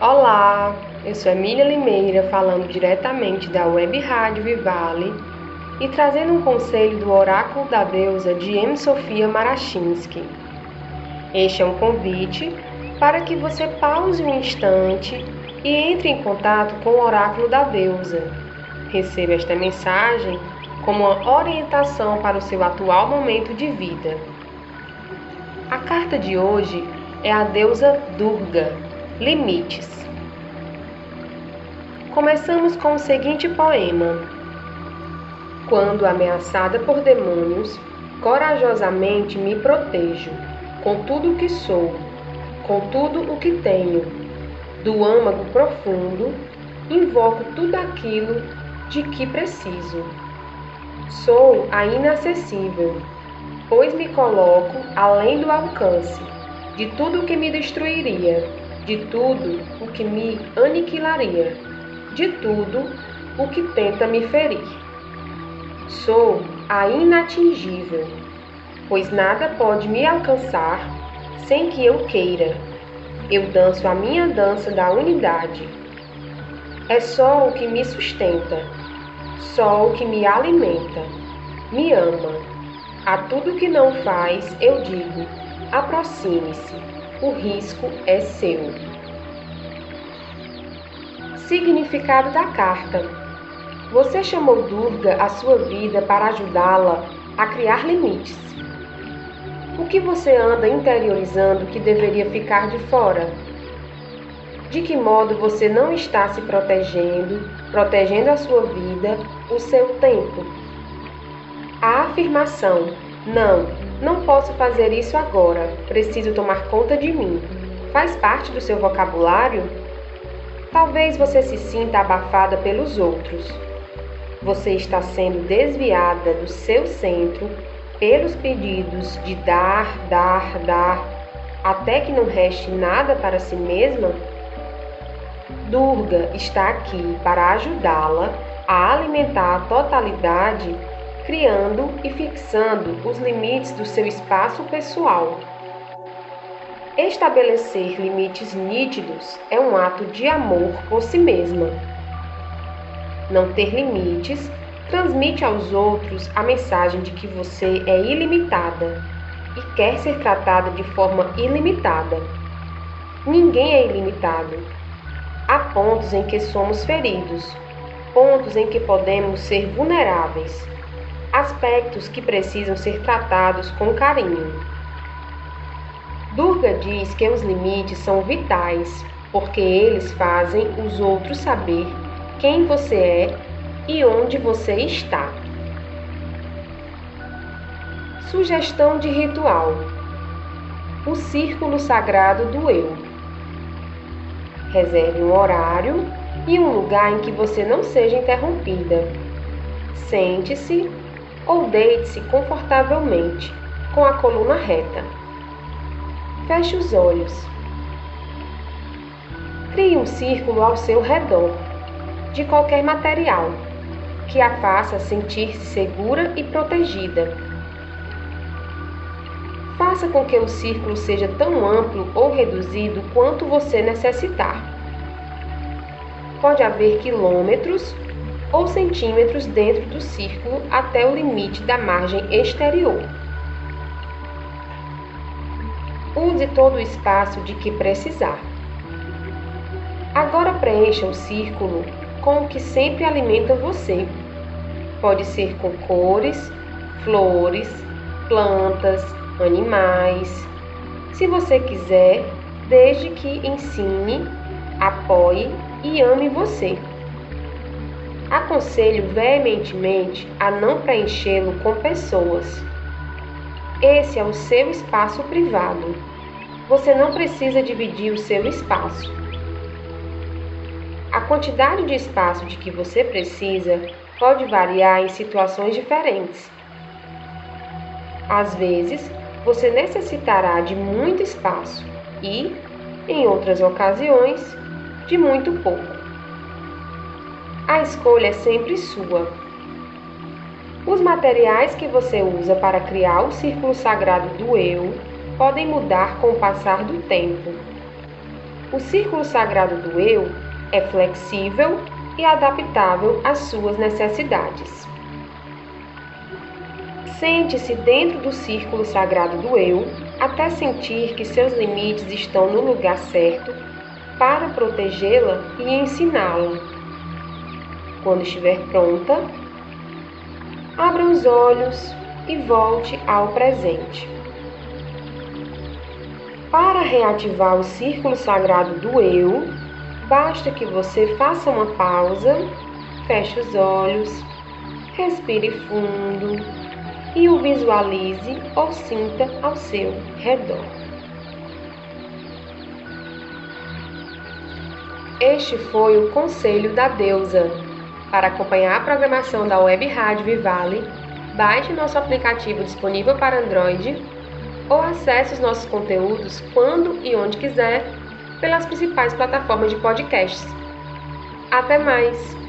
Olá, eu sou Emília Limeira, falando diretamente da Web Rádio Vivale e trazendo um conselho do Oráculo da Deusa de M. Sofia Marachinsky. Este é um convite para que você pause um instante e entre em contato com o Oráculo da Deusa. Receba esta mensagem como uma orientação para o seu atual momento de vida. A carta de hoje é a deusa Durga Limites. Começamos com o seguinte poema: Quando ameaçada por demônios, corajosamente me protejo, com tudo o que sou, com tudo o que tenho. Do âmago profundo, invoco tudo aquilo de que preciso. Sou a inacessível, pois me coloco além do alcance de tudo o que me destruiria de tudo o que me aniquilaria, de tudo o que tenta me ferir. Sou a inatingível, pois nada pode me alcançar sem que eu queira. Eu danço a minha dança da unidade. É só o que me sustenta, só o que me alimenta, me ama. A tudo que não faz, eu digo: aproxime-se o risco é seu. Significado da carta: Você chamou Durga à sua vida para ajudá-la a criar limites. O que você anda interiorizando que deveria ficar de fora? De que modo você não está se protegendo, protegendo a sua vida, o seu tempo? A afirmação: Não, não posso fazer isso agora. Preciso tomar conta de mim. Faz parte do seu vocabulário? Talvez você se sinta abafada pelos outros. Você está sendo desviada do seu centro pelos pedidos de dar, dar, dar, até que não reste nada para si mesma? Durga está aqui para ajudá-la a alimentar a totalidade criando e fixando os limites do seu espaço pessoal. Estabelecer limites nítidos é um ato de amor por si mesma. Não ter limites transmite aos outros a mensagem de que você é ilimitada e quer ser tratada de forma ilimitada. Ninguém é ilimitado. Há pontos em que somos feridos, pontos em que podemos ser vulneráveis aspectos que precisam ser tratados com carinho. Durga diz que os limites são vitais porque eles fazem os outros saber quem você é e onde você está. Sugestão de ritual: o círculo sagrado do eu. Reserve um horário e um lugar em que você não seja interrompida. Sente-se ou deite-se confortavelmente, com a coluna reta. Feche os olhos. Crie um círculo ao seu redor, de qualquer material, que a faça sentir-se segura e protegida. Faça com que o círculo seja tão amplo ou reduzido quanto você necessitar. Pode haver quilômetros ou centímetros dentro do círculo até o limite da margem exterior. Use todo o espaço de que precisar. Agora preencha o círculo com o que sempre alimenta você. Pode ser com cores, flores, plantas, animais. Se você quiser, desde que ensine, apoie e ame você. Aconselho veementemente a não preenchê-lo com pessoas. Esse é o seu espaço privado. Você não precisa dividir o seu espaço. A quantidade de espaço de que você precisa pode variar em situações diferentes. Às vezes, você necessitará de muito espaço e, em outras ocasiões, de muito pouco. A escolha é sempre sua. Os materiais que você usa para criar o círculo sagrado do eu podem mudar com o passar do tempo. O círculo sagrado do eu é flexível e adaptável às suas necessidades. Sente-se dentro do círculo sagrado do eu até sentir que seus limites estão no lugar certo para protegê-la e ensiná-la. Quando estiver pronta, abra os olhos e volte ao presente. Para reativar o círculo sagrado do eu, basta que você faça uma pausa, feche os olhos, respire fundo e o visualize ou sinta ao seu redor. Este foi o conselho da deusa. Para acompanhar a programação da Web Rádio Vivale, baixe nosso aplicativo disponível para Android ou acesse os nossos conteúdos quando e onde quiser pelas principais plataformas de podcasts. Até mais!